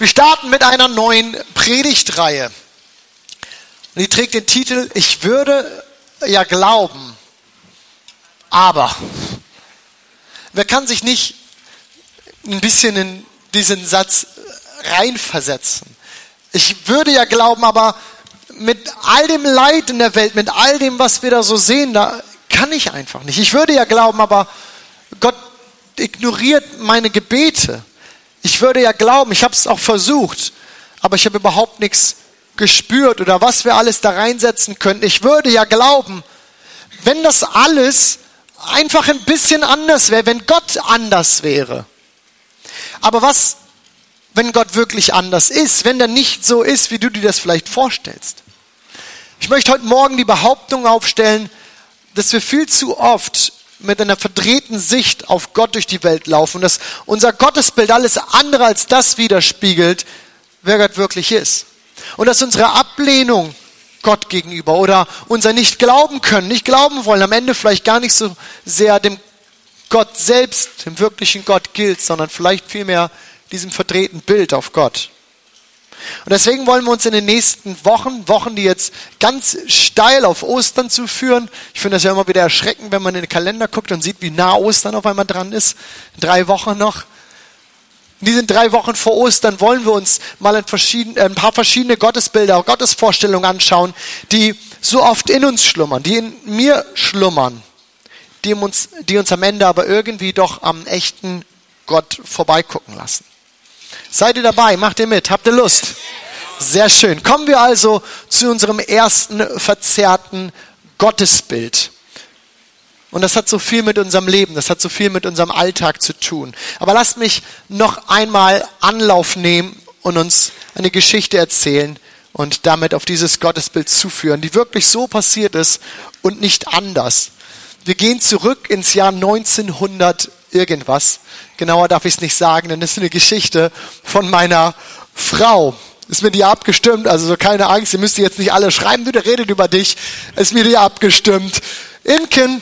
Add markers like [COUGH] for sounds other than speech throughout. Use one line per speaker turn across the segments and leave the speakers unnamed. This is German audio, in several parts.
Wir starten mit einer neuen Predigtreihe. Die trägt den Titel Ich würde ja glauben, aber. Wer kann sich nicht ein bisschen in diesen Satz reinversetzen? Ich würde ja glauben, aber mit all dem Leid in der Welt, mit all dem, was wir da so sehen, da kann ich einfach nicht. Ich würde ja glauben, aber Gott ignoriert meine Gebete. Ich würde ja glauben, ich habe es auch versucht, aber ich habe überhaupt nichts gespürt oder was wir alles da reinsetzen könnten. Ich würde ja glauben, wenn das alles einfach ein bisschen anders wäre, wenn Gott anders wäre. Aber was, wenn Gott wirklich anders ist, wenn er nicht so ist, wie du dir das vielleicht vorstellst? Ich möchte heute Morgen die Behauptung aufstellen, dass wir viel zu oft mit einer verdrehten Sicht auf Gott durch die Welt laufen, dass unser Gottesbild alles andere als das widerspiegelt, wer Gott wirklich ist. Und dass unsere Ablehnung Gott gegenüber oder unser nicht glauben können, nicht glauben wollen, am Ende vielleicht gar nicht so sehr dem Gott selbst, dem wirklichen Gott gilt, sondern vielleicht vielmehr diesem verdrehten Bild auf Gott. Und deswegen wollen wir uns in den nächsten Wochen, Wochen, die jetzt ganz steil auf Ostern zuführen, ich finde das ja immer wieder erschreckend, wenn man in den Kalender guckt und sieht, wie nah Ostern auf einmal dran ist, drei Wochen noch. In diesen drei Wochen vor Ostern wollen wir uns mal ein, ein paar verschiedene Gottesbilder, Gottesvorstellungen anschauen, die so oft in uns schlummern, die in mir schlummern, die uns, die uns am Ende aber irgendwie doch am echten Gott vorbeigucken lassen. Seid ihr dabei? Macht ihr mit? Habt ihr Lust? Sehr schön. Kommen wir also zu unserem ersten verzerrten Gottesbild. Und das hat so viel mit unserem Leben, das hat so viel mit unserem Alltag zu tun. Aber lasst mich noch einmal Anlauf nehmen und uns eine Geschichte erzählen und damit auf dieses Gottesbild zuführen, die wirklich so passiert ist und nicht anders. Wir gehen zurück ins Jahr 1900 irgendwas. Genauer darf ich es nicht sagen, denn das ist eine Geschichte von meiner Frau. Ist mir die abgestimmt, also so keine Angst, ihr müsst jetzt nicht alle schreiben, du, der redet über dich. Ist mir die abgestimmt. Imken,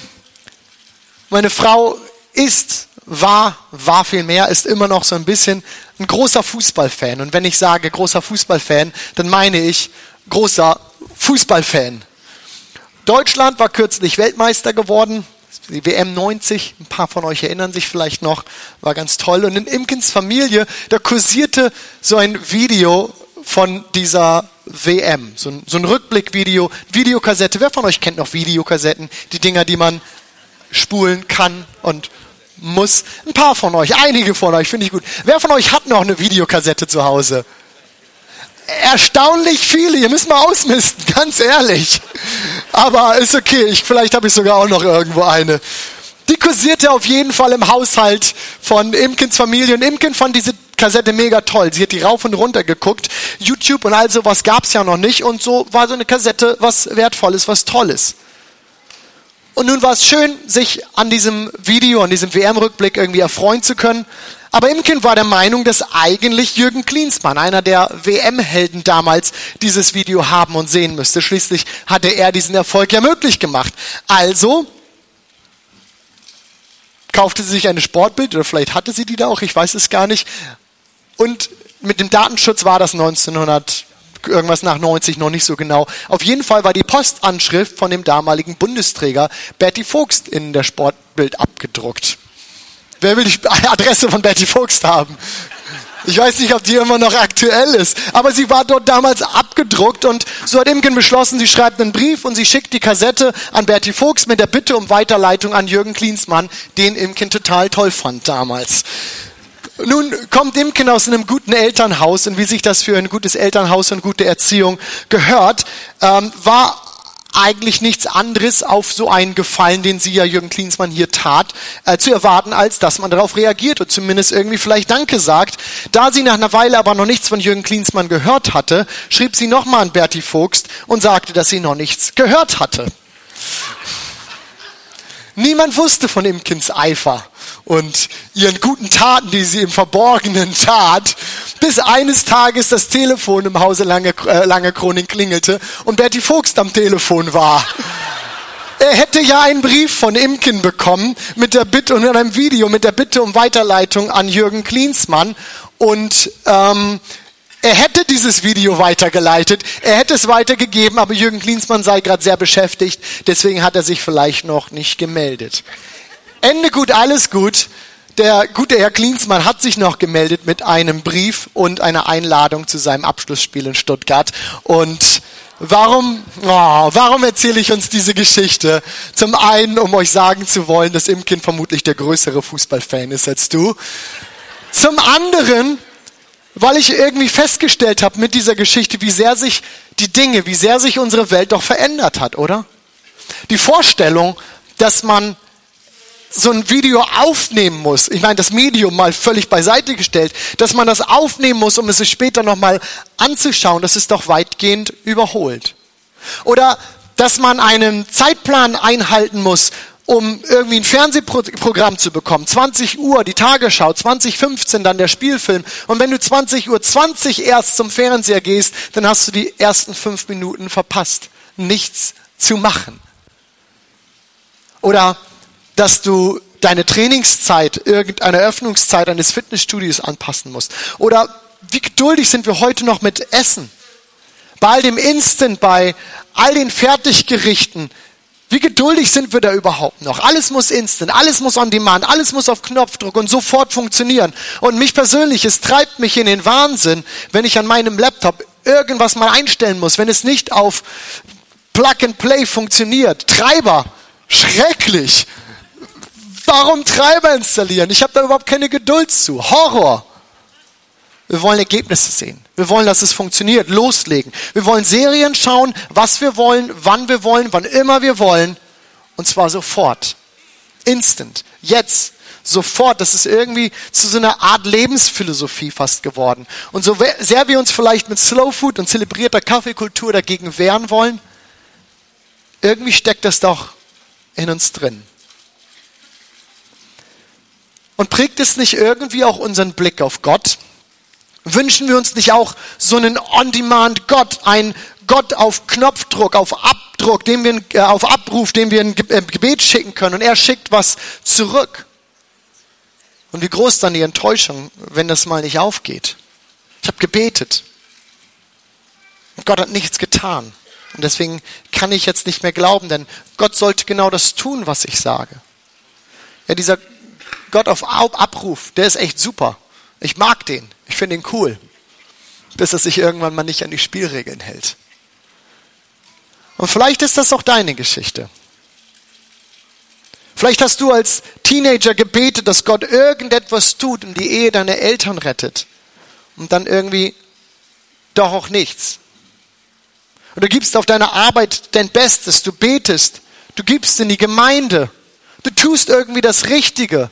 meine Frau ist, war, war viel mehr, ist immer noch so ein bisschen ein großer Fußballfan. Und wenn ich sage großer Fußballfan, dann meine ich großer Fußballfan. Deutschland war kürzlich Weltmeister geworden die WM 90, ein paar von euch erinnern sich vielleicht noch, war ganz toll. Und in Imkens Familie, da kursierte so ein Video von dieser WM, so ein, so ein Rückblickvideo, Videokassette. Wer von euch kennt noch Videokassetten? Die Dinger, die man spulen kann und muss. Ein paar von euch, einige von euch, finde ich gut. Wer von euch hat noch eine Videokassette zu Hause? Erstaunlich viele. Ihr müsst mal ausmisten, [LAUGHS] ganz ehrlich. Aber ist okay. Ich, vielleicht habe ich sogar auch noch irgendwo eine. Die kursierte auf jeden Fall im Haushalt von Imkens Familie. Und Imken fand diese Kassette mega toll. Sie hat die rauf und runter geguckt. YouTube und all sowas gab es ja noch nicht. Und so war so eine Kassette was Wertvolles, was Tolles. Und nun war es schön, sich an diesem Video, an diesem WM-Rückblick irgendwie erfreuen zu können. Aber Imken war der Meinung, dass eigentlich Jürgen Klinsmann, einer der WM-Helden damals, dieses Video haben und sehen müsste. Schließlich hatte er diesen Erfolg ja möglich gemacht. Also kaufte sie sich eine Sportbild oder vielleicht hatte sie die da auch, ich weiß es gar nicht. Und mit dem Datenschutz war das 1900 irgendwas nach 90 noch nicht so genau. Auf jeden Fall war die Postanschrift von dem damaligen Bundesträger Bertie Vogts in der Sportbild abgedruckt. Wer will die [LAUGHS] Adresse von Betty Vogts haben? Ich weiß nicht, ob die immer noch aktuell ist, aber sie war dort damals abgedruckt und so hat Imken beschlossen, sie schreibt einen Brief und sie schickt die Kassette an Bertie Vogts mit der Bitte um Weiterleitung an Jürgen Klinsmann, den Imken total toll fand damals. Nun kommt Imken aus einem guten Elternhaus und wie sich das für ein gutes Elternhaus und gute Erziehung gehört, ähm, war eigentlich nichts anderes auf so einen Gefallen, den sie ja Jürgen Klinsmann hier tat, äh, zu erwarten, als dass man darauf reagiert und zumindest irgendwie vielleicht Danke sagt. Da sie nach einer Weile aber noch nichts von Jürgen Klinsmann gehört hatte, schrieb sie nochmal an Bertie Vogst und sagte, dass sie noch nichts gehört hatte. Niemand wusste von Imkens Eifer und ihren guten Taten, die sie im Verborgenen tat, bis eines Tages das Telefon im Hause Lange, äh, Lange Kroning klingelte und Bertie Vogst am Telefon war. Er hätte ja einen Brief von Imken bekommen mit der Bitte und in einem Video mit der Bitte um Weiterleitung an Jürgen Klinsmann und ähm, Er hätte dieses Video weitergeleitet, er hätte es weitergegeben, aber Jürgen Klinsmann sei gerade sehr beschäftigt, deswegen hat er sich vielleicht noch nicht gemeldet. Ende gut, alles gut. Der gute Herr Klinsmann hat sich noch gemeldet mit einem Brief und einer Einladung zu seinem Abschlussspiel in Stuttgart. Und warum, oh, warum erzähle ich uns diese Geschichte? Zum einen, um euch sagen zu wollen, dass Imkin vermutlich der größere Fußballfan ist als du. Zum anderen, weil ich irgendwie festgestellt habe mit dieser Geschichte, wie sehr sich die Dinge, wie sehr sich unsere Welt doch verändert hat, oder? Die Vorstellung, dass man so ein Video aufnehmen muss, ich meine das Medium mal völlig beiseite gestellt, dass man das aufnehmen muss, um es sich später nochmal anzuschauen, das ist doch weitgehend überholt. Oder dass man einen Zeitplan einhalten muss, um irgendwie ein Fernsehprogramm zu bekommen. 20 Uhr die Tagesschau, 2015 dann der Spielfilm. Und wenn du 20 Uhr 20 erst zum Fernseher gehst, dann hast du die ersten fünf Minuten verpasst. Nichts zu machen. Oder dass du deine Trainingszeit, irgendeine Öffnungszeit eines Fitnessstudios anpassen musst. Oder wie geduldig sind wir heute noch mit Essen? Bei all dem Instant, bei all den Fertiggerichten, wie geduldig sind wir da überhaupt noch? Alles muss instant, alles muss on demand, alles muss auf Knopfdruck und sofort funktionieren. Und mich persönlich, es treibt mich in den Wahnsinn, wenn ich an meinem Laptop irgendwas mal einstellen muss, wenn es nicht auf Plug and Play funktioniert. Treiber, schrecklich. Warum Treiber installieren? Ich habe da überhaupt keine Geduld zu. Horror. Wir wollen Ergebnisse sehen. Wir wollen, dass es funktioniert. Loslegen. Wir wollen Serien schauen, was wir wollen, wann wir wollen, wann immer wir wollen. Und zwar sofort. Instant. Jetzt. Sofort. Das ist irgendwie zu so einer Art Lebensphilosophie fast geworden. Und so sehr wir uns vielleicht mit Slow Food und zelebrierter Kaffeekultur dagegen wehren wollen, irgendwie steckt das doch in uns drin. Und prägt es nicht irgendwie auch unseren Blick auf Gott? Wünschen wir uns nicht auch so einen On-Demand-Gott, einen Gott auf Knopfdruck, auf Abdruck, dem wir, äh, auf Abruf, dem wir ein äh, Gebet schicken können und er schickt was zurück? Und wie groß dann die Enttäuschung, wenn das mal nicht aufgeht? Ich habe gebetet. Und Gott hat nichts getan. Und deswegen kann ich jetzt nicht mehr glauben, denn Gott sollte genau das tun, was ich sage. Ja, dieser Gott auf Abruf, der ist echt super. Ich mag den. Ich finde ihn cool. Bis er sich irgendwann mal nicht an die Spielregeln hält. Und vielleicht ist das auch deine Geschichte. Vielleicht hast du als Teenager gebetet, dass Gott irgendetwas tut und die Ehe deiner Eltern rettet. Und dann irgendwie doch auch nichts. Und du gibst auf deiner Arbeit dein Bestes, du betest, du gibst in die Gemeinde, du tust irgendwie das Richtige.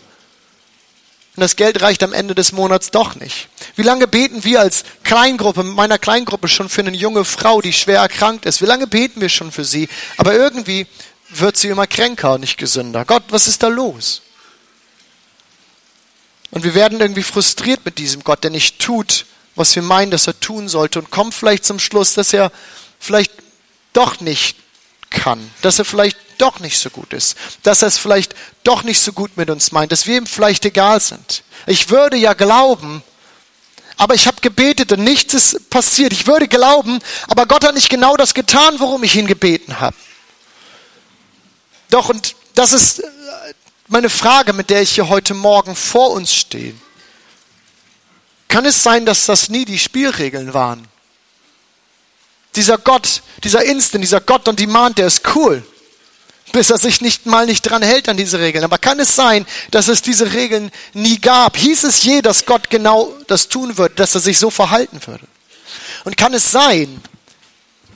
Und das Geld reicht am Ende des Monats doch nicht. Wie lange beten wir als Kleingruppe, mit meiner Kleingruppe schon für eine junge Frau, die schwer erkrankt ist? Wie lange beten wir schon für sie? Aber irgendwie wird sie immer kränker und nicht gesünder. Gott, was ist da los? Und wir werden irgendwie frustriert mit diesem Gott, der nicht tut, was wir meinen, dass er tun sollte und kommen vielleicht zum Schluss, dass er vielleicht doch nicht kann, dass er vielleicht doch nicht so gut ist, dass er es vielleicht doch nicht so gut mit uns meint, dass wir ihm vielleicht egal sind. Ich würde ja glauben, aber ich habe gebetet und nichts ist passiert. Ich würde glauben, aber Gott hat nicht genau das getan, worum ich ihn gebeten habe. Doch, und das ist meine Frage, mit der ich hier heute Morgen vor uns stehe. Kann es sein, dass das nie die Spielregeln waren? Dieser Gott, dieser Instant, dieser Gott on Demand, der ist cool bis er sich nicht mal nicht dran hält an diese Regeln. Aber kann es sein, dass es diese Regeln nie gab? Hieß es je, dass Gott genau das tun würde, dass er sich so verhalten würde? Und kann es sein,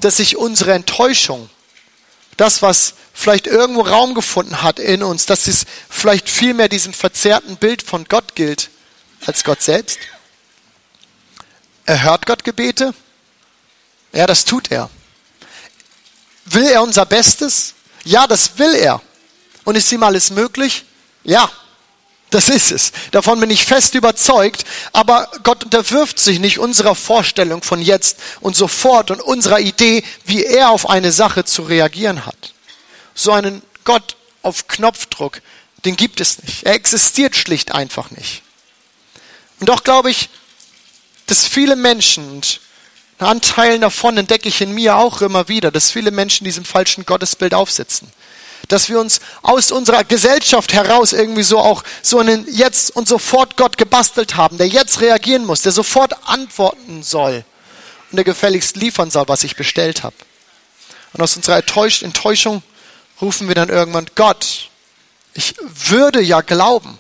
dass sich unsere Enttäuschung, das, was vielleicht irgendwo Raum gefunden hat in uns, dass es vielleicht viel mehr diesem verzerrten Bild von Gott gilt als Gott selbst? Erhört Gott Gebete? Ja, das tut er. Will er unser Bestes? Ja, das will er. Und ist ihm alles möglich? Ja, das ist es. Davon bin ich fest überzeugt. Aber Gott unterwirft sich nicht unserer Vorstellung von jetzt und sofort und unserer Idee, wie er auf eine Sache zu reagieren hat. So einen Gott auf Knopfdruck, den gibt es nicht. Er existiert schlicht einfach nicht. Und doch glaube ich, dass viele Menschen, Anteilen davon entdecke ich in mir auch immer wieder, dass viele Menschen diesem falschen Gottesbild aufsitzen. Dass wir uns aus unserer Gesellschaft heraus irgendwie so auch so einen jetzt und sofort Gott gebastelt haben, der jetzt reagieren muss, der sofort antworten soll und der gefälligst liefern soll, was ich bestellt habe. Und aus unserer Enttäuschung rufen wir dann irgendwann, Gott, ich würde ja glauben.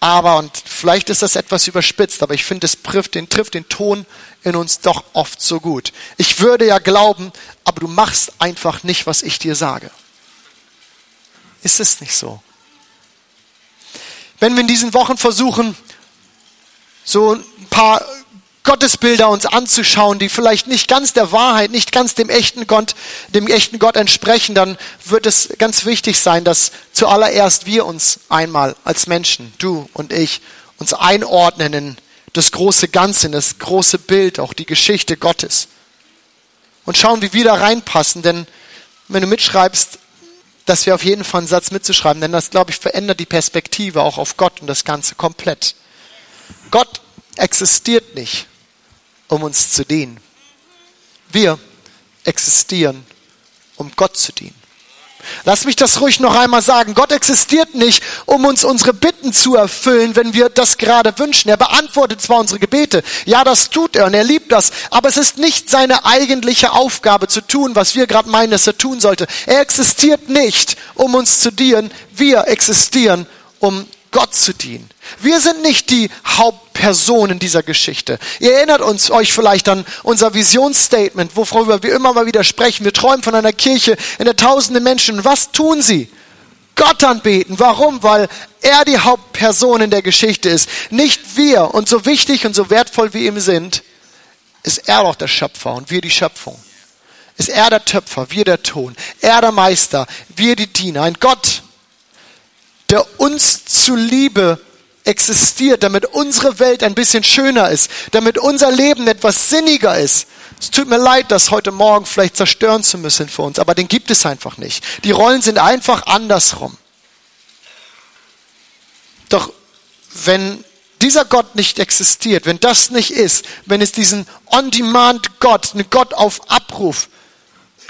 Aber, und vielleicht ist das etwas überspitzt, aber ich finde, es trifft den, trifft den Ton in uns doch oft so gut. Ich würde ja glauben, aber du machst einfach nicht, was ich dir sage. Ist es nicht so? Wenn wir in diesen Wochen versuchen, so ein paar Gottesbilder uns anzuschauen, die vielleicht nicht ganz der Wahrheit, nicht ganz dem echten Gott, dem echten Gott entsprechen, dann wird es ganz wichtig sein, dass zuallererst wir uns einmal als Menschen, du und ich, uns einordnen in das große Ganze, in das große Bild, auch die Geschichte Gottes. Und schauen, wie wir da reinpassen, denn wenn du mitschreibst, dass wir auf jeden Fall einen Satz mitzuschreiben, denn das, glaube ich, verändert die Perspektive auch auf Gott und das Ganze komplett. Gott existiert nicht um uns zu dienen. Wir existieren, um Gott zu dienen. Lass mich das ruhig noch einmal sagen. Gott existiert nicht, um uns unsere Bitten zu erfüllen, wenn wir das gerade wünschen. Er beantwortet zwar unsere Gebete. Ja, das tut er und er liebt das. Aber es ist nicht seine eigentliche Aufgabe zu tun, was wir gerade meinen, dass er tun sollte. Er existiert nicht, um uns zu dienen. Wir existieren, um Gott zu dienen. Wir sind nicht die Hauptpersonen dieser Geschichte. Ihr erinnert uns euch vielleicht an unser Visionsstatement, worüber wir immer mal wieder sprechen. Wir träumen von einer Kirche, in der tausende Menschen. Was tun sie? Gott anbeten. Warum? Weil er die Hauptperson in der Geschichte ist. Nicht wir. Und so wichtig und so wertvoll wir ihm sind, ist er doch der Schöpfer und wir die Schöpfung. Ist er der Töpfer, wir der Ton. Er der Meister, wir die Diener. Ein Gott, der uns zuliebe existiert, damit unsere Welt ein bisschen schöner ist, damit unser Leben etwas sinniger ist. Es tut mir leid, das heute Morgen vielleicht zerstören zu müssen für uns, aber den gibt es einfach nicht. Die Rollen sind einfach andersrum. Doch wenn dieser Gott nicht existiert, wenn das nicht ist, wenn es diesen On-Demand-Gott, einen Gott auf Abruf,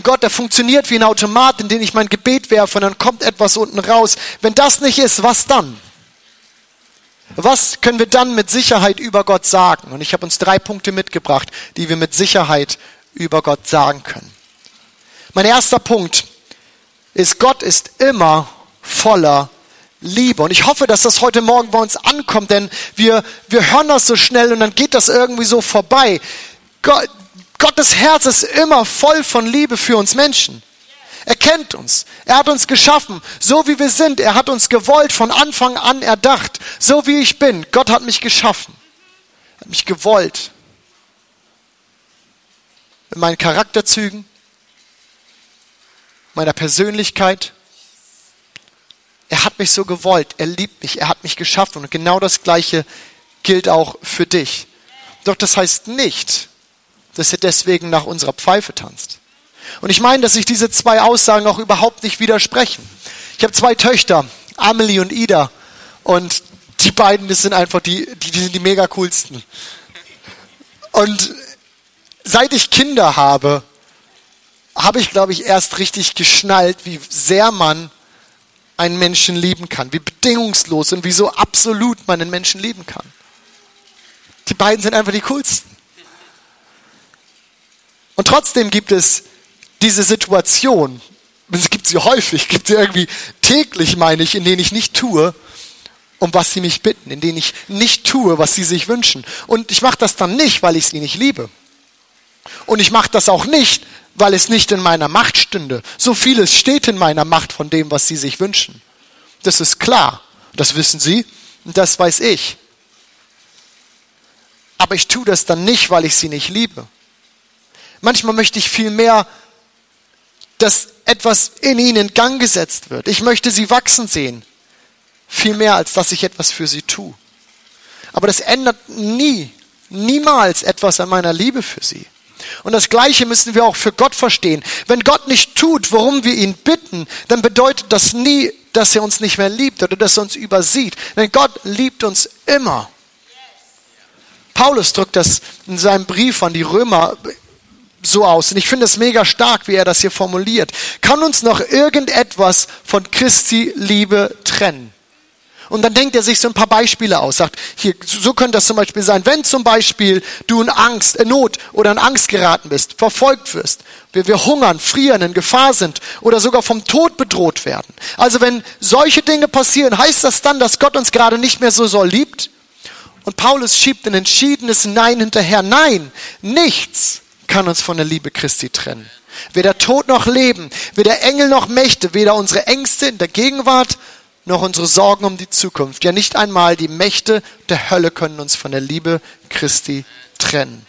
Gott, der funktioniert wie ein Automat, in den ich mein Gebet werfe und dann kommt etwas unten raus. Wenn das nicht ist, was dann? Was können wir dann mit Sicherheit über Gott sagen? Und ich habe uns drei Punkte mitgebracht, die wir mit Sicherheit über Gott sagen können. Mein erster Punkt ist, Gott ist immer voller Liebe. Und ich hoffe, dass das heute Morgen bei uns ankommt, denn wir, wir hören das so schnell und dann geht das irgendwie so vorbei. Gott, Gottes Herz ist immer voll von Liebe für uns Menschen. Er kennt uns. Er hat uns geschaffen, so wie wir sind. Er hat uns gewollt, von Anfang an erdacht, so wie ich bin. Gott hat mich geschaffen. Er hat mich gewollt. In meinen Charakterzügen, meiner Persönlichkeit. Er hat mich so gewollt. Er liebt mich. Er hat mich geschaffen. Und genau das Gleiche gilt auch für dich. Doch das heißt nicht, dass er deswegen nach unserer Pfeife tanzt. Und ich meine, dass sich diese zwei Aussagen auch überhaupt nicht widersprechen. Ich habe zwei Töchter, Amelie und Ida. Und die beiden, das sind einfach die, die, die sind die mega coolsten. Und seit ich Kinder habe, habe ich, glaube ich, erst richtig geschnallt, wie sehr man einen Menschen lieben kann, wie bedingungslos und wie so absolut man einen Menschen lieben kann. Die beiden sind einfach die coolsten. Und trotzdem gibt es diese Situation, es gibt sie häufig, [LAUGHS] gibt sie irgendwie täglich, meine ich, in denen ich nicht tue, um was sie mich bitten, in denen ich nicht tue, was sie sich wünschen. Und ich mache das dann nicht, weil ich sie nicht liebe. Und ich mache das auch nicht, weil es nicht in meiner Macht stünde. So vieles steht in meiner Macht von dem, was sie sich wünschen. Das ist klar. Das wissen sie und das weiß ich. Aber ich tue das dann nicht, weil ich sie nicht liebe. Manchmal möchte ich viel mehr, dass etwas in ihnen in Gang gesetzt wird. Ich möchte sie wachsen sehen. Viel mehr, als dass ich etwas für sie tue. Aber das ändert nie, niemals etwas an meiner Liebe für sie. Und das Gleiche müssen wir auch für Gott verstehen. Wenn Gott nicht tut, worum wir ihn bitten, dann bedeutet das nie, dass er uns nicht mehr liebt oder dass er uns übersieht. Denn Gott liebt uns immer. Paulus drückt das in seinem Brief an die Römer so aus. Und ich finde es mega stark, wie er das hier formuliert. Kann uns noch irgendetwas von Christi Liebe trennen? Und dann denkt er sich so ein paar Beispiele aus, sagt, hier, so könnte das zum Beispiel sein, wenn zum Beispiel du in Angst, in Not oder in Angst geraten bist, verfolgt wirst, wir, wir hungern, frieren, in Gefahr sind oder sogar vom Tod bedroht werden. Also wenn solche Dinge passieren, heißt das dann, dass Gott uns gerade nicht mehr so soll liebt? Und Paulus schiebt ein entschiedenes Nein hinterher. Nein, nichts kann uns von der Liebe Christi trennen. Weder Tod noch Leben, weder Engel noch Mächte, weder unsere Ängste in der Gegenwart noch unsere Sorgen um die Zukunft. Ja, nicht einmal die Mächte der Hölle können uns von der Liebe Christi trennen.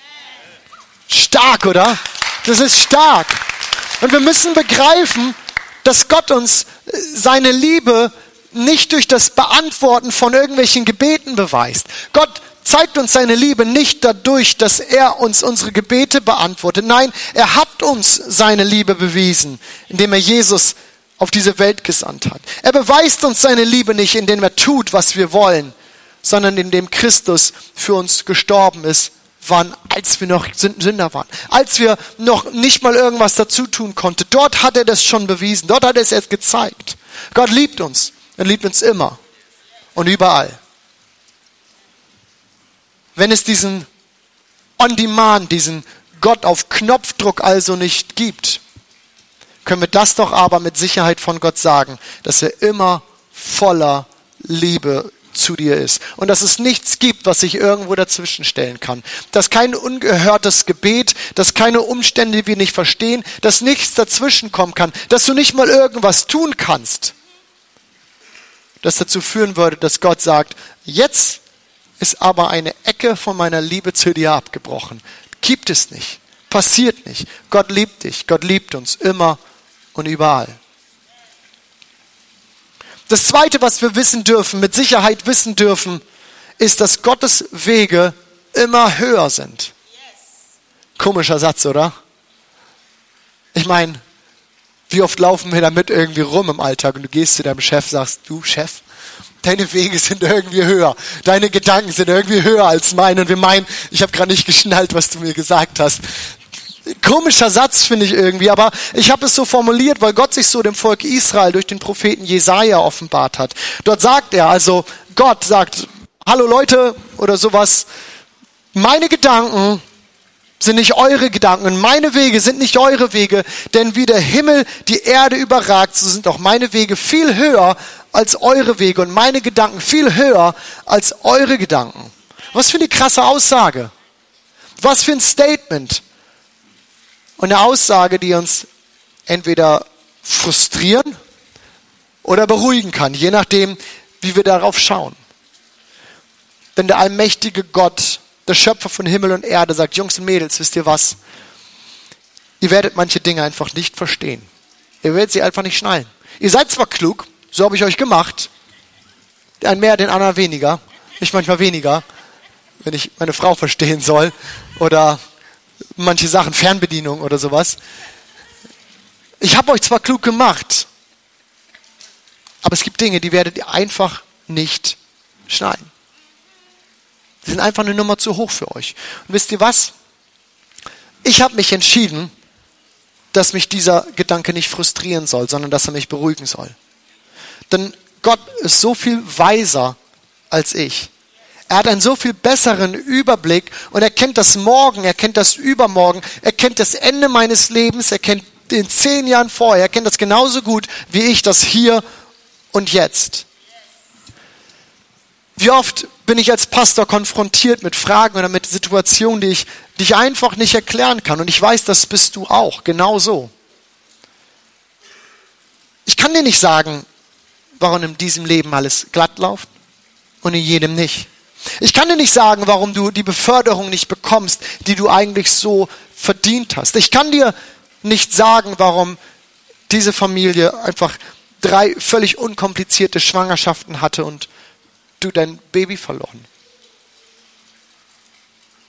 Stark, oder? Das ist stark. Und wir müssen begreifen, dass Gott uns äh, seine Liebe nicht durch das Beantworten von irgendwelchen Gebeten beweist. Gott zeigt uns seine Liebe nicht dadurch, dass er uns unsere Gebete beantwortet. Nein, er hat uns seine Liebe bewiesen, indem er Jesus auf diese Welt gesandt hat. Er beweist uns seine Liebe nicht, indem er tut, was wir wollen, sondern indem Christus für uns gestorben ist, wann, als wir noch Sünder waren, als wir noch nicht mal irgendwas dazu tun konnten. Dort hat er das schon bewiesen, dort hat er es jetzt gezeigt. Gott liebt uns, er liebt uns immer und überall. Wenn es diesen On-Demand, diesen Gott auf Knopfdruck also nicht gibt, können wir das doch aber mit Sicherheit von Gott sagen, dass er immer voller Liebe zu dir ist. Und dass es nichts gibt, was sich irgendwo dazwischen stellen kann. Dass kein ungehörtes Gebet, dass keine Umstände, die wir nicht verstehen, dass nichts dazwischen kommen kann, dass du nicht mal irgendwas tun kannst, das dazu führen würde, dass Gott sagt, jetzt ist aber eine Ecke von meiner Liebe zu dir abgebrochen. Gibt es nicht. Passiert nicht. Gott liebt dich. Gott liebt uns immer und überall. Das Zweite, was wir wissen dürfen, mit Sicherheit wissen dürfen, ist, dass Gottes Wege immer höher sind. Komischer Satz, oder? Ich meine, wie oft laufen wir damit irgendwie rum im Alltag und du gehst zu deinem Chef, sagst, du Chef, deine Wege sind irgendwie höher, deine Gedanken sind irgendwie höher als meine und wir meinen, ich habe gerade nicht geschnallt, was du mir gesagt hast. Komischer Satz finde ich irgendwie, aber ich habe es so formuliert, weil Gott sich so dem Volk Israel durch den Propheten Jesaja offenbart hat. Dort sagt er, also Gott sagt, hallo Leute oder sowas, meine Gedanken sind nicht eure Gedanken meine Wege sind nicht eure Wege, denn wie der Himmel die Erde überragt, so sind auch meine Wege viel höher als eure Wege und meine Gedanken viel höher als eure Gedanken. Was für eine krasse Aussage. Was für ein Statement. Und eine Aussage, die uns entweder frustrieren oder beruhigen kann, je nachdem, wie wir darauf schauen. Denn der allmächtige Gott, der Schöpfer von Himmel und Erde, sagt, Jungs und Mädels, wisst ihr was? Ihr werdet manche Dinge einfach nicht verstehen. Ihr werdet sie einfach nicht schnallen. Ihr seid zwar klug, so habe ich euch gemacht. Einen mehr, den anderen weniger. Ich manchmal weniger, wenn ich meine Frau verstehen soll. Oder manche Sachen, Fernbedienung oder sowas. Ich habe euch zwar klug gemacht, aber es gibt Dinge, die werdet ihr einfach nicht schneiden. Die sind einfach eine Nummer zu hoch für euch. Und wisst ihr was? Ich habe mich entschieden, dass mich dieser Gedanke nicht frustrieren soll, sondern dass er mich beruhigen soll. Denn Gott ist so viel weiser als ich. Er hat einen so viel besseren Überblick und er kennt das Morgen, er kennt das Übermorgen, er kennt das Ende meines Lebens, er kennt den zehn Jahren vorher, er kennt das genauso gut wie ich das hier und jetzt. Wie oft bin ich als Pastor konfrontiert mit Fragen oder mit Situationen, die ich, die ich einfach nicht erklären kann. Und ich weiß, das bist du auch, genauso. Ich kann dir nicht sagen, warum in diesem Leben alles glatt läuft und in jedem nicht. Ich kann dir nicht sagen, warum du die Beförderung nicht bekommst, die du eigentlich so verdient hast. Ich kann dir nicht sagen, warum diese Familie einfach drei völlig unkomplizierte Schwangerschaften hatte und du dein Baby verloren.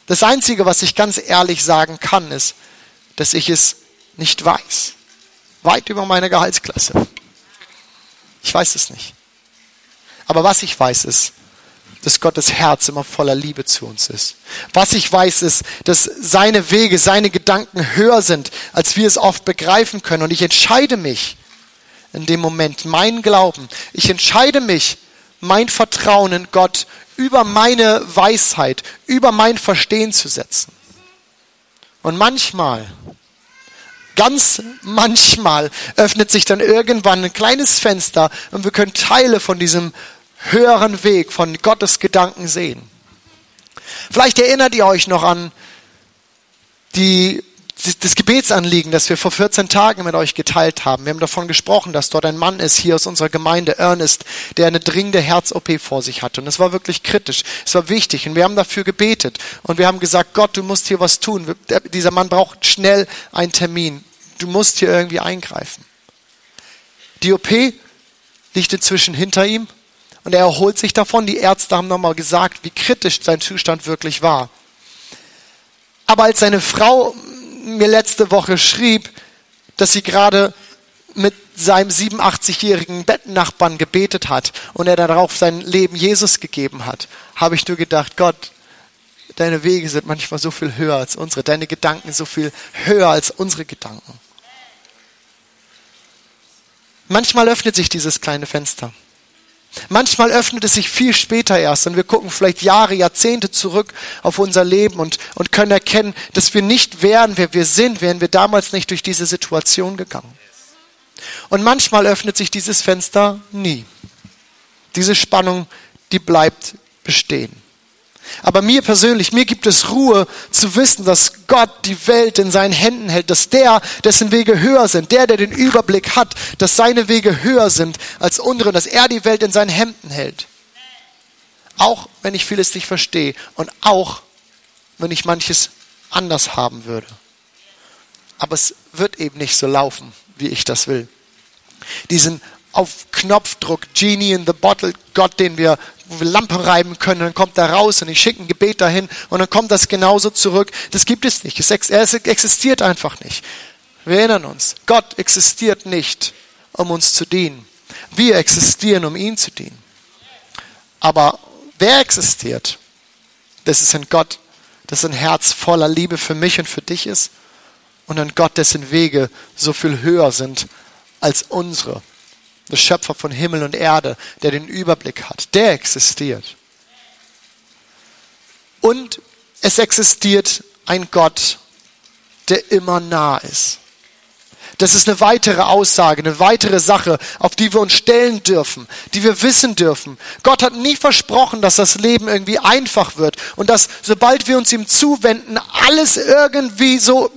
Das Einzige, was ich ganz ehrlich sagen kann, ist, dass ich es nicht weiß. Weit über meine Gehaltsklasse. Ich weiß es nicht. Aber was ich weiß ist, dass Gottes Herz immer voller Liebe zu uns ist. Was ich weiß, ist, dass seine Wege, seine Gedanken höher sind, als wir es oft begreifen können. Und ich entscheide mich in dem Moment, mein Glauben, ich entscheide mich, mein Vertrauen in Gott über meine Weisheit, über mein Verstehen zu setzen. Und manchmal, ganz manchmal öffnet sich dann irgendwann ein kleines Fenster und wir können Teile von diesem höheren Weg von Gottes Gedanken sehen. Vielleicht erinnert ihr euch noch an die, das Gebetsanliegen, das wir vor 14 Tagen mit euch geteilt haben. Wir haben davon gesprochen, dass dort ein Mann ist, hier aus unserer Gemeinde, Ernest, der eine dringende Herz-OP vor sich hatte. Und es war wirklich kritisch. Es war wichtig. Und wir haben dafür gebetet. Und wir haben gesagt, Gott, du musst hier was tun. Dieser Mann braucht schnell einen Termin. Du musst hier irgendwie eingreifen. Die OP liegt inzwischen hinter ihm und er erholt sich davon. Die Ärzte haben nochmal gesagt, wie kritisch sein Zustand wirklich war. Aber als seine Frau mir letzte Woche schrieb, dass sie gerade mit seinem 87-jährigen Bettnachbarn gebetet hat und er darauf sein Leben Jesus gegeben hat, habe ich nur gedacht, Gott, deine Wege sind manchmal so viel höher als unsere, deine Gedanken so viel höher als unsere Gedanken. Manchmal öffnet sich dieses kleine Fenster. Manchmal öffnet es sich viel später erst und wir gucken vielleicht Jahre, Jahrzehnte zurück auf unser Leben und, und können erkennen, dass wir nicht wären, wer wir sind, wären wir damals nicht durch diese Situation gegangen. Und manchmal öffnet sich dieses Fenster nie. Diese Spannung, die bleibt bestehen. Aber mir persönlich, mir gibt es Ruhe zu wissen, dass Gott die Welt in seinen Händen hält, dass der, dessen Wege höher sind, der, der den Überblick hat, dass seine Wege höher sind als unsere, dass er die Welt in seinen Händen hält. Auch wenn ich vieles nicht verstehe und auch wenn ich manches anders haben würde. Aber es wird eben nicht so laufen, wie ich das will. Diesen auf Knopfdruck, Genie in the Bottle, Gott, den wir wo wir Lampe reiben können, dann kommt er raus und ich schicke ein Gebet dahin und dann kommt das genauso zurück. Das gibt es nicht. Es existiert einfach nicht. Wir erinnern uns, Gott existiert nicht, um uns zu dienen. Wir existieren, um ihn zu dienen. Aber wer existiert? Das ist ein Gott, das ein Herz voller Liebe für mich und für dich ist und ein Gott, dessen Wege so viel höher sind als unsere der Schöpfer von Himmel und Erde, der den Überblick hat, der existiert. Und es existiert ein Gott, der immer nah ist. Das ist eine weitere Aussage, eine weitere Sache, auf die wir uns stellen dürfen, die wir wissen dürfen. Gott hat nie versprochen, dass das Leben irgendwie einfach wird und dass sobald wir uns ihm zuwenden, alles irgendwie so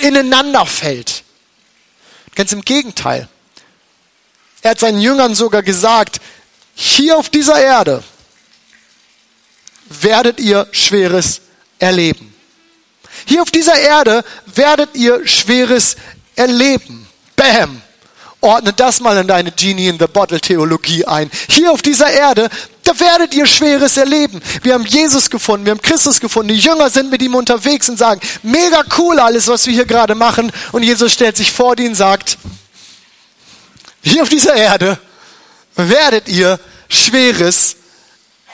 ineinander fällt. Ganz im Gegenteil. Er hat seinen Jüngern sogar gesagt, hier auf dieser Erde werdet ihr Schweres erleben. Hier auf dieser Erde werdet ihr Schweres erleben. Bam! Ordne das mal in deine Genie in the Bottle Theologie ein. Hier auf dieser Erde, da werdet ihr Schweres erleben. Wir haben Jesus gefunden, wir haben Christus gefunden. Die Jünger sind mit ihm unterwegs und sagen, mega cool alles, was wir hier gerade machen. Und Jesus stellt sich vor die und sagt, hier auf dieser Erde werdet ihr Schweres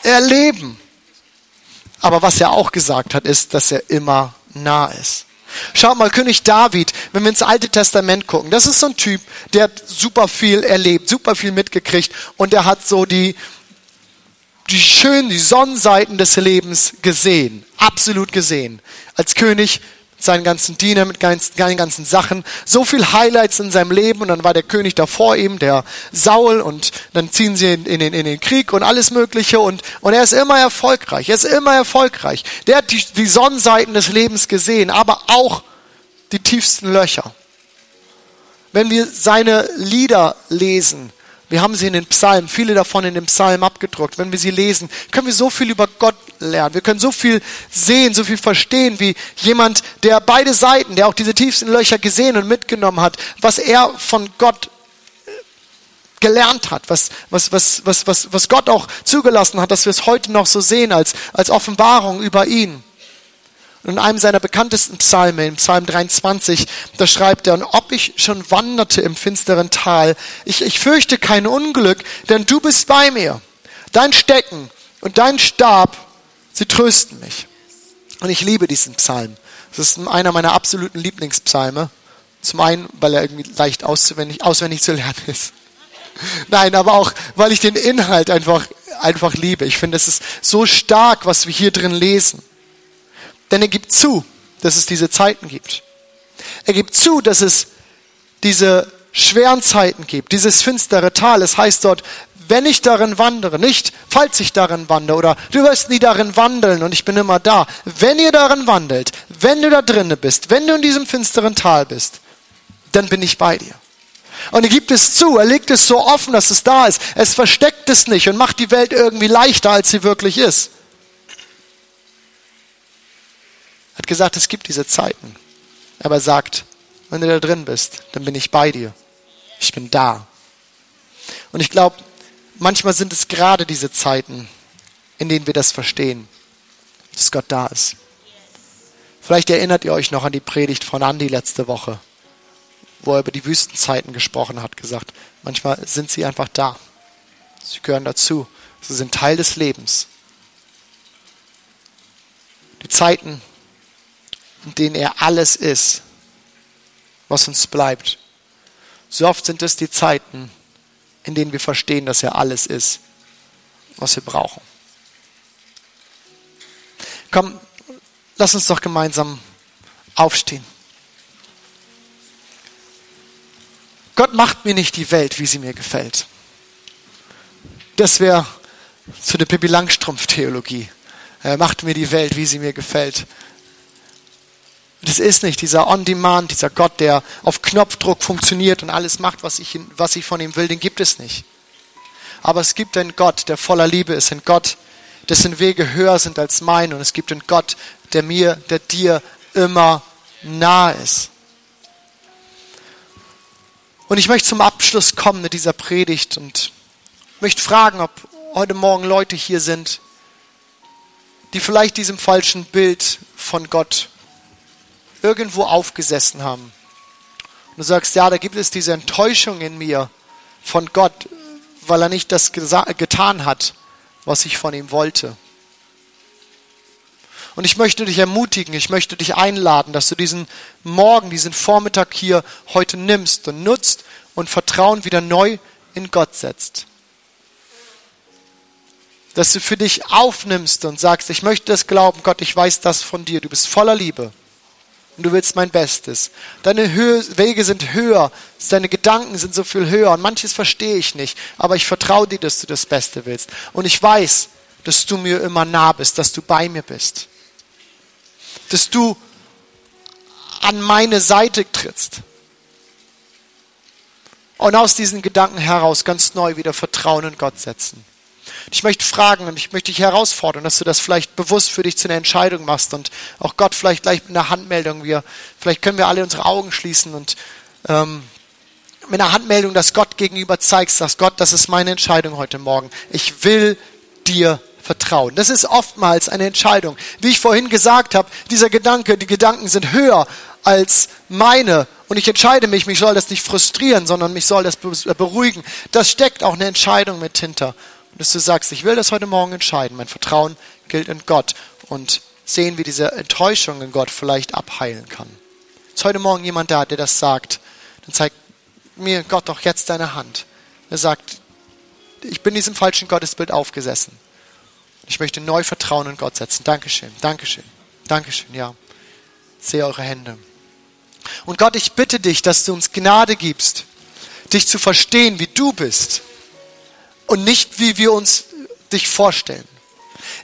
erleben. Aber was er auch gesagt hat, ist, dass er immer nah ist. Schaut mal, König David, wenn wir ins Alte Testament gucken, das ist so ein Typ, der hat super viel erlebt, super viel mitgekriegt und er hat so die, die schönen, die Sonnenseiten des Lebens gesehen, absolut gesehen. Als König seinen ganzen Diener, mit seinen ganzen Sachen. So viel Highlights in seinem Leben und dann war der König da vor ihm, der Saul und dann ziehen sie in, in, den, in den Krieg und alles Mögliche und, und er ist immer erfolgreich. Er ist immer erfolgreich. Der hat die, die Sonnenseiten des Lebens gesehen, aber auch die tiefsten Löcher. Wenn wir seine Lieder lesen, wir haben sie in den Psalmen, viele davon in den Psalmen abgedruckt. Wenn wir sie lesen, können wir so viel über Gott lernen. Wir können so viel sehen, so viel verstehen, wie jemand, der beide Seiten, der auch diese tiefsten Löcher gesehen und mitgenommen hat, was er von Gott äh, gelernt hat, was, was, was, was, was, was Gott auch zugelassen hat, dass wir es heute noch so sehen als, als Offenbarung über ihn. Und in einem seiner bekanntesten Psalme, in Psalm 23, da schreibt er, und ob ich schon wanderte im finsteren Tal, ich, ich fürchte kein Unglück, denn du bist bei mir. Dein Stecken und dein Stab, sie trösten mich. Und ich liebe diesen Psalm. Das ist einer meiner absoluten Lieblingspsalme. Zum einen, weil er irgendwie leicht auswendig, auswendig zu lernen ist. [LAUGHS] Nein, aber auch, weil ich den Inhalt einfach, einfach liebe. Ich finde, es ist so stark, was wir hier drin lesen. Denn er gibt zu, dass es diese Zeiten gibt. Er gibt zu, dass es diese schweren Zeiten gibt, dieses finstere Tal. Es heißt dort, wenn ich darin wandere, nicht falls ich darin wandere oder du wirst nie darin wandeln und ich bin immer da. Wenn ihr darin wandelt, wenn du da drinnen bist, wenn du in diesem finsteren Tal bist, dann bin ich bei dir. Und er gibt es zu, er legt es so offen, dass es da ist. Es versteckt es nicht und macht die Welt irgendwie leichter, als sie wirklich ist. Er hat gesagt, es gibt diese Zeiten. Aber er sagt, wenn du da drin bist, dann bin ich bei dir. Ich bin da. Und ich glaube, manchmal sind es gerade diese Zeiten, in denen wir das verstehen, dass Gott da ist. Vielleicht erinnert ihr euch noch an die Predigt von Andy letzte Woche, wo er über die Wüstenzeiten gesprochen hat, gesagt, manchmal sind sie einfach da. Sie gehören dazu. Sie sind Teil des Lebens. Die Zeiten, in denen er alles ist, was uns bleibt. So oft sind es die Zeiten, in denen wir verstehen, dass er alles ist, was wir brauchen. Komm, lass uns doch gemeinsam aufstehen. Gott macht mir nicht die Welt, wie sie mir gefällt. Das wäre zu der Pippi Langstrumpf-Theologie. Er macht mir die Welt, wie sie mir gefällt. Das ist nicht dieser On-Demand, dieser Gott, der auf Knopfdruck funktioniert und alles macht, was ich, was ich von ihm will, den gibt es nicht. Aber es gibt einen Gott, der voller Liebe ist, ein Gott, dessen Wege höher sind als mein und es gibt einen Gott, der mir, der dir immer nahe ist. Und ich möchte zum Abschluss kommen mit dieser Predigt und möchte fragen, ob heute Morgen Leute hier sind, die vielleicht diesem falschen Bild von Gott irgendwo aufgesessen haben. Und du sagst, ja, da gibt es diese Enttäuschung in mir von Gott, weil er nicht das getan hat, was ich von ihm wollte. Und ich möchte dich ermutigen, ich möchte dich einladen, dass du diesen Morgen, diesen Vormittag hier heute nimmst und nutzt und Vertrauen wieder neu in Gott setzt. Dass du für dich aufnimmst und sagst, ich möchte das glauben, Gott, ich weiß das von dir, du bist voller Liebe und du willst mein Bestes. Deine Höhe, Wege sind höher, deine Gedanken sind so viel höher und manches verstehe ich nicht, aber ich vertraue dir, dass du das Beste willst. Und ich weiß, dass du mir immer nah bist, dass du bei mir bist. Dass du an meine Seite trittst. Und aus diesen Gedanken heraus ganz neu wieder Vertrauen in Gott setzen. Ich möchte fragen und ich möchte dich herausfordern, dass du das vielleicht bewusst für dich zu einer Entscheidung machst und auch Gott vielleicht gleich mit einer Handmeldung. Wir, vielleicht können wir alle unsere Augen schließen und ähm, mit einer Handmeldung, dass Gott gegenüber zeigst, dass Gott, das ist meine Entscheidung heute Morgen. Ich will dir vertrauen. Das ist oftmals eine Entscheidung. Wie ich vorhin gesagt habe, dieser Gedanke, die Gedanken sind höher als meine und ich entscheide mich, mich soll das nicht frustrieren, sondern mich soll das beruhigen. Das steckt auch eine Entscheidung mit hinter dass du sagst, ich will das heute Morgen entscheiden. Mein Vertrauen gilt in Gott und sehen, wie diese Enttäuschung in Gott vielleicht abheilen kann. Ist heute Morgen jemand da, der das sagt, dann zeigt mir Gott doch jetzt deine Hand. Er sagt, ich bin diesem falschen Gottesbild aufgesessen. Ich möchte neu Vertrauen in Gott setzen. Dankeschön, Dankeschön, Dankeschön, ja. Sehe eure Hände. Und Gott, ich bitte dich, dass du uns Gnade gibst, dich zu verstehen, wie du bist und nicht, wie wir uns dich vorstellen.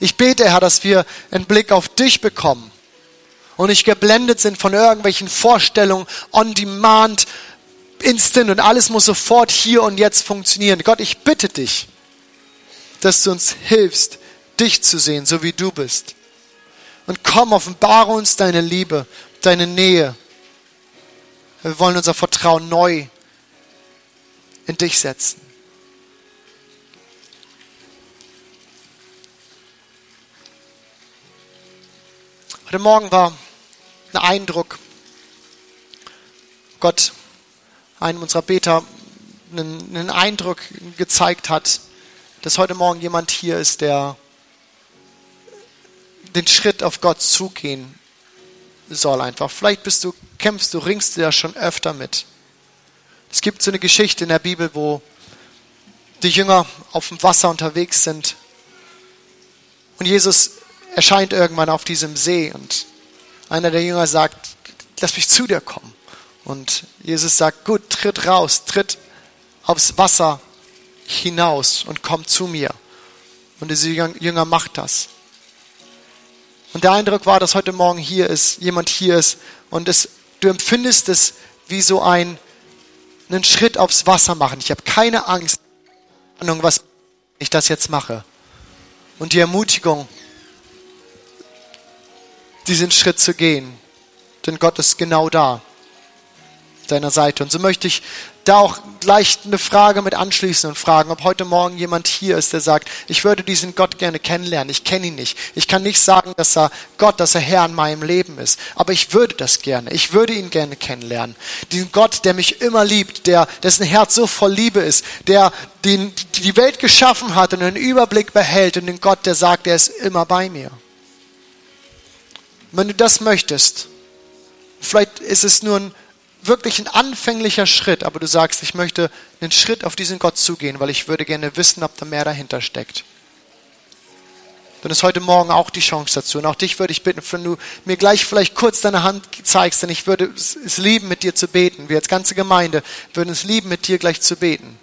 Ich bete, Herr, dass wir einen Blick auf dich bekommen und nicht geblendet sind von irgendwelchen Vorstellungen on demand, instant und alles muss sofort hier und jetzt funktionieren. Gott, ich bitte dich, dass du uns hilfst, dich zu sehen, so wie du bist. Und komm, offenbare uns deine Liebe, deine Nähe. Wir wollen unser Vertrauen neu in dich setzen. Heute Morgen war ein Eindruck, Gott einem unserer Beter einen, einen Eindruck gezeigt hat, dass heute Morgen jemand hier ist, der den Schritt auf Gott zugehen soll einfach. Vielleicht bist du, kämpfst du, ringst du ja schon öfter mit. Es gibt so eine Geschichte in der Bibel, wo die Jünger auf dem Wasser unterwegs sind und Jesus erscheint irgendwann auf diesem See und einer der Jünger sagt, lass mich zu dir kommen. Und Jesus sagt, gut, tritt raus, tritt aufs Wasser hinaus und komm zu mir. Und dieser Jünger macht das. Und der Eindruck war, dass heute Morgen hier ist, jemand hier ist und es, du empfindest es wie so ein, einen Schritt aufs Wasser machen. Ich habe keine Angst, was ich das jetzt mache. Und die Ermutigung, diesen Schritt zu gehen. Denn Gott ist genau da, deiner Seite. Und so möchte ich da auch gleich eine Frage mit anschließen und fragen, ob heute Morgen jemand hier ist, der sagt, ich würde diesen Gott gerne kennenlernen. Ich kenne ihn nicht. Ich kann nicht sagen, dass er Gott, dass er Herr in meinem Leben ist. Aber ich würde das gerne. Ich würde ihn gerne kennenlernen. Diesen Gott, der mich immer liebt, der, dessen Herz so voll Liebe ist, der den, die Welt geschaffen hat und einen Überblick behält und den Gott, der sagt, er ist immer bei mir. Wenn du das möchtest, vielleicht ist es nur ein wirklich ein anfänglicher Schritt, aber du sagst, ich möchte einen Schritt auf diesen Gott zugehen, weil ich würde gerne wissen, ob da mehr dahinter steckt. Dann ist heute Morgen auch die Chance dazu. Und auch dich würde ich bitten, wenn du mir gleich vielleicht kurz deine Hand zeigst, denn ich würde es lieben, mit dir zu beten. Wir als ganze Gemeinde würden es lieben, mit dir gleich zu beten.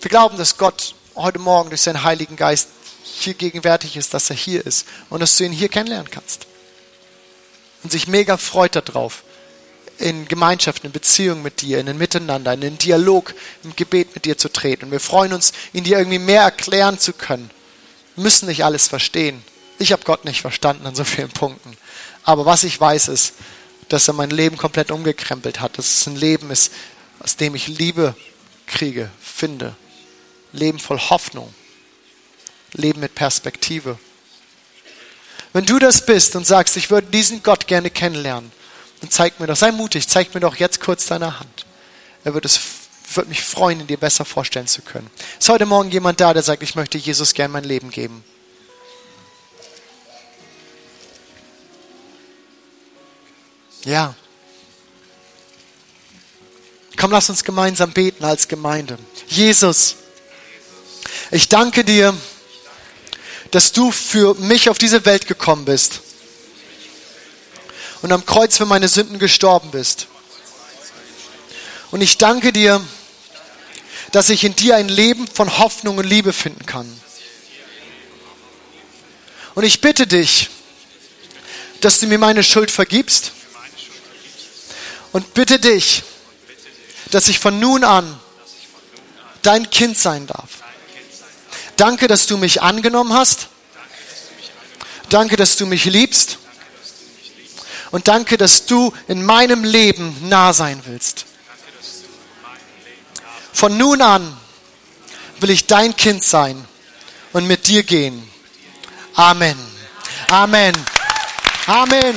Wir glauben, dass Gott heute Morgen durch seinen Heiligen Geist hier gegenwärtig ist, dass er hier ist und dass du ihn hier kennenlernen kannst und sich mega freut darauf, in Gemeinschaft, in Beziehung mit dir, in ein Miteinander, in einen Dialog, im Gebet mit dir zu treten. Und wir freuen uns, ihn dir irgendwie mehr erklären zu können. Wir müssen nicht alles verstehen. Ich habe Gott nicht verstanden an so vielen Punkten. Aber was ich weiß ist, dass er mein Leben komplett umgekrempelt hat. Dass es ein Leben ist, aus dem ich Liebe kriege, finde. Leben voll Hoffnung. Leben mit Perspektive. Wenn du das bist und sagst, ich würde diesen Gott gerne kennenlernen, dann zeig mir doch, sei mutig, zeig mir doch jetzt kurz deine Hand. Er würde es mich freuen, ihn dir besser vorstellen zu können. Ist heute Morgen jemand da, der sagt, ich möchte Jesus gern mein Leben geben? Ja. Komm, lass uns gemeinsam beten als Gemeinde. Jesus, ich danke dir, dass du für mich auf diese Welt gekommen bist und am Kreuz für meine Sünden gestorben bist. Und ich danke dir, dass ich in dir ein Leben von Hoffnung und Liebe finden kann. Und ich bitte dich, dass du mir meine Schuld vergibst. Und bitte dich, dass ich von nun an dein Kind sein darf. Danke, dass du mich angenommen hast. Danke, dass du mich liebst. Und danke, dass du in meinem Leben nah sein willst. Von nun an will ich dein Kind sein und mit dir gehen. Amen. Amen. Amen.